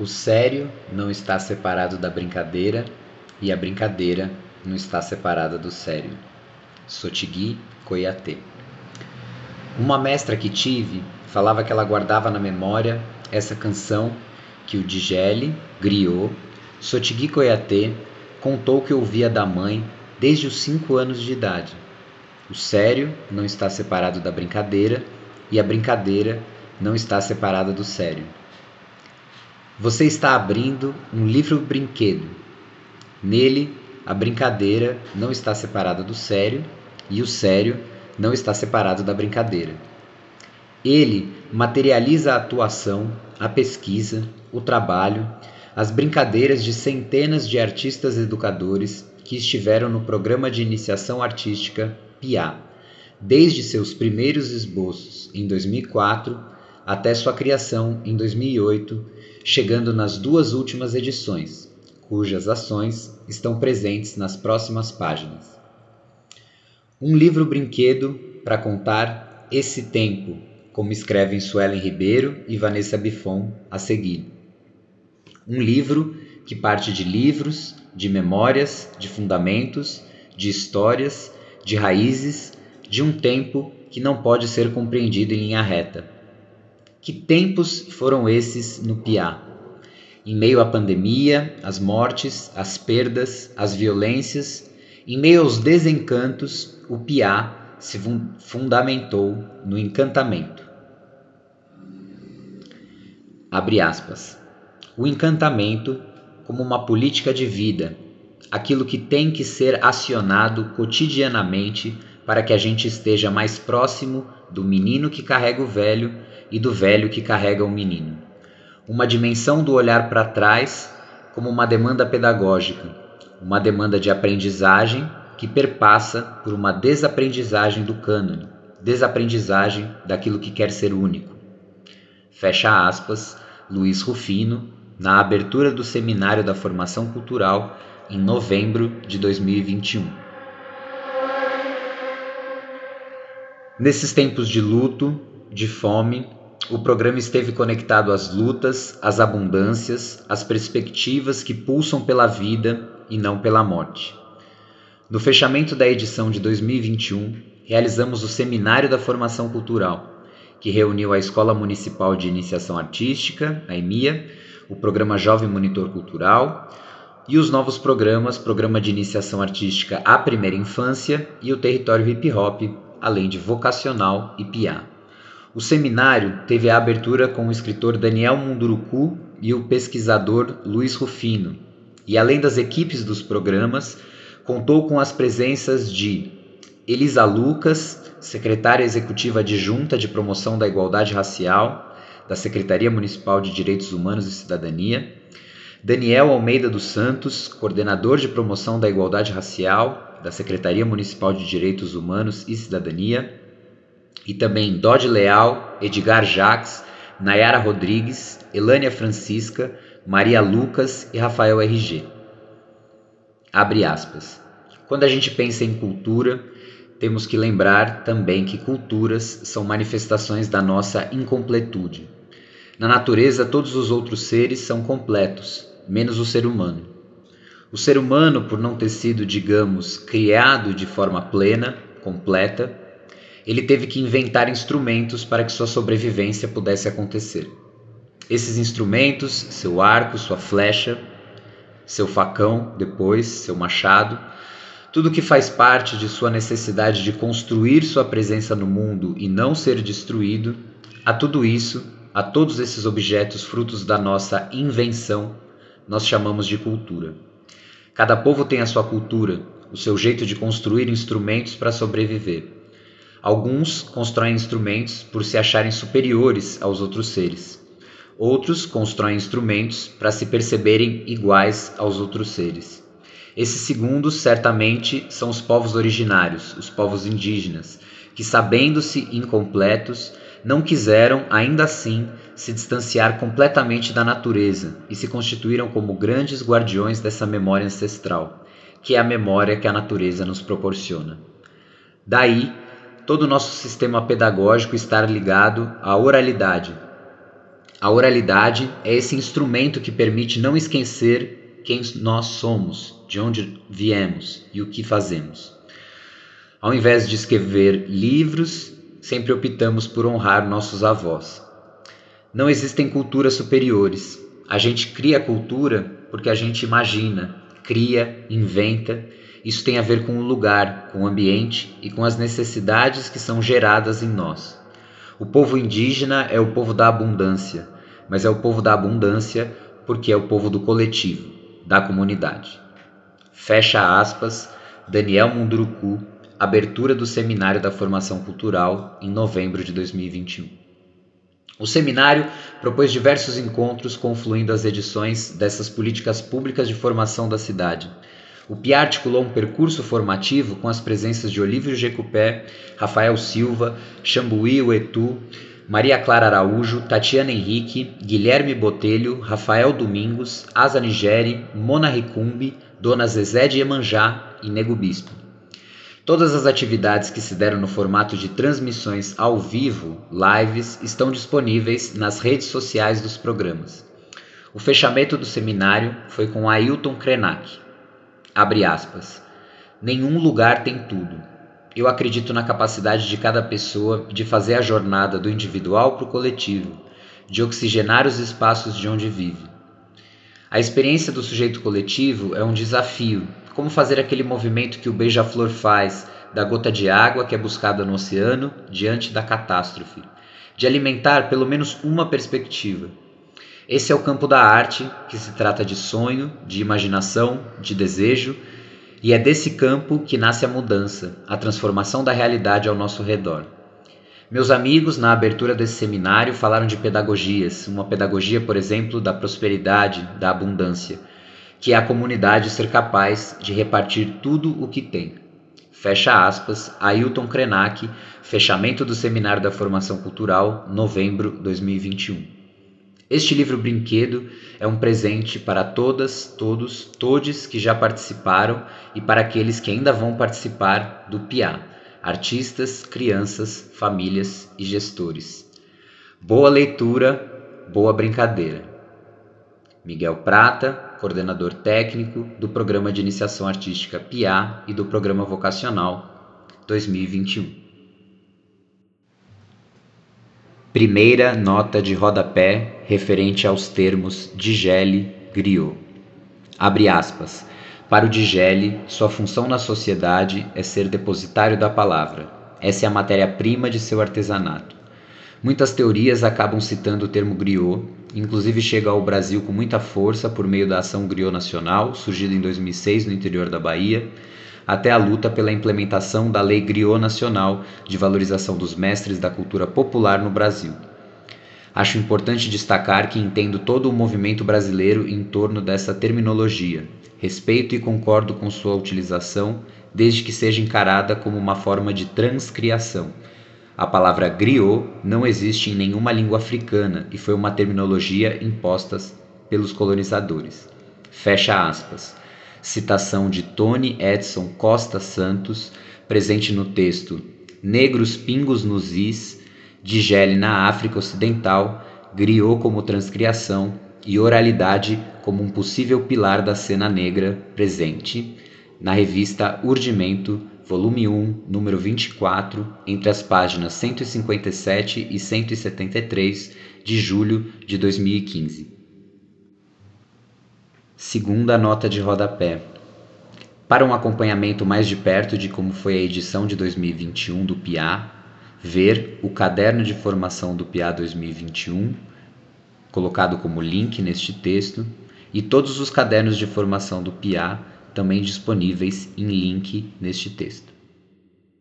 O sério não está separado da brincadeira e a brincadeira não está separada do sério. Sotigui Koyate. Uma mestra que tive falava que ela guardava na memória essa canção que o Digele, griot, Sotigui Koyate, contou que ouvia da mãe desde os cinco anos de idade. O sério não está separado da brincadeira e a brincadeira não está separada do sério. Você está abrindo um livro-brinquedo. Nele, a brincadeira não está separada do sério e o sério não está separado da brincadeira. Ele materializa a atuação, a pesquisa, o trabalho, as brincadeiras de centenas de artistas educadores que estiveram no programa de iniciação artística PIA, desde seus primeiros esboços em 2004 até sua criação em 2008 chegando nas duas últimas edições, cujas ações estão presentes nas próximas páginas. Um livro brinquedo para contar esse tempo, como escrevem Suelen Ribeiro e Vanessa Bifon a seguir. Um livro que parte de livros, de memórias, de fundamentos, de histórias, de raízes, de um tempo que não pode ser compreendido em linha reta que tempos foram esses no Piá? Em meio à pandemia, às mortes, às perdas, às violências, em meio aos desencantos, o Piá se fundamentou no encantamento. Abre aspas. O encantamento como uma política de vida, aquilo que tem que ser acionado cotidianamente para que a gente esteja mais próximo do menino que carrega o velho e do velho que carrega o menino. Uma dimensão do olhar para trás como uma demanda pedagógica, uma demanda de aprendizagem que perpassa por uma desaprendizagem do cânone, desaprendizagem daquilo que quer ser único. Fecha aspas, Luiz Rufino, na abertura do Seminário da Formação Cultural em novembro de 2021. Nesses tempos de luto, de fome, o programa esteve conectado às lutas, às abundâncias, às perspectivas que pulsam pela vida e não pela morte. No fechamento da edição de 2021, realizamos o Seminário da Formação Cultural, que reuniu a Escola Municipal de Iniciação Artística, a EMIA, o Programa Jovem Monitor Cultural e os novos programas Programa de Iniciação Artística à Primeira Infância e o Território Hip Hop, além de Vocacional e PIA. O seminário teve a abertura com o escritor Daniel Munduruku e o pesquisador Luiz Rufino, e além das equipes dos programas, contou com as presenças de Elisa Lucas, secretária executiva adjunta de promoção da igualdade racial da Secretaria Municipal de Direitos Humanos e Cidadania, Daniel Almeida dos Santos, coordenador de promoção da igualdade racial da Secretaria Municipal de Direitos Humanos e Cidadania, e também Dodge Leal, Edgar Jacques, Nayara Rodrigues, Elânia Francisca, Maria Lucas e Rafael RG. Abre aspas. Quando a gente pensa em cultura, temos que lembrar também que culturas são manifestações da nossa incompletude. Na natureza, todos os outros seres são completos, menos o ser humano. O ser humano, por não ter sido, digamos, criado de forma plena, completa, ele teve que inventar instrumentos para que sua sobrevivência pudesse acontecer. Esses instrumentos, seu arco, sua flecha, seu facão, depois seu machado, tudo que faz parte de sua necessidade de construir sua presença no mundo e não ser destruído, a tudo isso, a todos esses objetos frutos da nossa invenção, nós chamamos de cultura. Cada povo tem a sua cultura, o seu jeito de construir instrumentos para sobreviver. Alguns constroem instrumentos por se acharem superiores aos outros seres. Outros constroem instrumentos para se perceberem iguais aos outros seres. Esses segundos, certamente, são os povos originários, os povos indígenas, que, sabendo-se incompletos, não quiseram, ainda assim, se distanciar completamente da natureza e se constituíram como grandes guardiões dessa memória ancestral, que é a memória que a natureza nos proporciona. Daí todo o nosso sistema pedagógico estar ligado à oralidade, A oralidade é esse instrumento que permite não esquecer quem nós somos, de onde viemos e o que fazemos. Ao invés de escrever livros, sempre optamos por honrar nossos avós. Não existem culturas superiores. A gente cria cultura porque a gente imagina, cria, inventa. Isso tem a ver com o lugar, com o ambiente e com as necessidades que são geradas em nós. O povo indígena é o povo da abundância, mas é o povo da abundância porque é o povo do coletivo, da comunidade. Fecha aspas, Daniel Munduruku, abertura do Seminário da Formação Cultural em novembro de 2021. O seminário propôs diversos encontros confluindo as edições dessas políticas públicas de formação da cidade. O PIA articulou um percurso formativo com as presenças de Olívio Jecupé, Rafael Silva, Xambuí Uetu, Maria Clara Araújo, Tatiana Henrique, Guilherme Botelho, Rafael Domingos, Asa Nigeri, Mona Ricumbi, Dona Zezé de Iemanjá e Nego Bispo. Todas as atividades que se deram no formato de transmissões ao vivo, lives, estão disponíveis nas redes sociais dos programas. O fechamento do seminário foi com Ailton Krenak. Abre aspas. Nenhum lugar tem tudo. Eu acredito na capacidade de cada pessoa de fazer a jornada do individual para o coletivo, de oxigenar os espaços de onde vive. A experiência do sujeito coletivo é um desafio como fazer aquele movimento que o beija-flor faz, da gota de água que é buscada no oceano diante da catástrofe, de alimentar pelo menos uma perspectiva. Esse é o campo da arte, que se trata de sonho, de imaginação, de desejo, e é desse campo que nasce a mudança, a transformação da realidade ao nosso redor. Meus amigos, na abertura desse seminário, falaram de pedagogias, uma pedagogia, por exemplo, da prosperidade, da abundância que é a comunidade ser capaz de repartir tudo o que tem. Fecha aspas, Ailton Krenak, fechamento do Seminário da Formação Cultural, novembro 2021. Este livro brinquedo é um presente para todas, todos, todes que já participaram e para aqueles que ainda vão participar do PIA, artistas, crianças, famílias e gestores. Boa leitura, boa brincadeira. Miguel Prata, coordenador técnico do Programa de Iniciação Artística PIA e do Programa Vocacional 2021. Primeira nota de rodapé referente aos termos Digele Griot. Abre aspas. Para o Digele, sua função na sociedade é ser depositário da palavra. Essa é a matéria-prima de seu artesanato. Muitas teorias acabam citando o termo griot, inclusive chega ao Brasil com muita força por meio da ação Griot Nacional, surgida em 2006 no interior da Bahia, até a luta pela implementação da Lei Griot Nacional de valorização dos mestres da cultura popular no Brasil. Acho importante destacar que entendo todo o movimento brasileiro em torno dessa terminologia. Respeito e concordo com sua utilização, desde que seja encarada como uma forma de transcriação a palavra griot não existe em nenhuma língua africana e foi uma terminologia imposta pelos colonizadores. Fecha aspas. Citação de Tony Edson Costa Santos, presente no texto Negros Pingos nos Is, Digele na África Ocidental, griot como transcriação e oralidade como um possível pilar da cena negra presente, na revista Urdimento, volume 1, número 24, entre as páginas 157 e 173 de julho de 2015. Segunda nota de rodapé. Para um acompanhamento mais de perto de como foi a edição de 2021 do PIA, ver o caderno de formação do PIA 2021, colocado como link neste texto, e todos os cadernos de formação do PIA também disponíveis em link neste texto.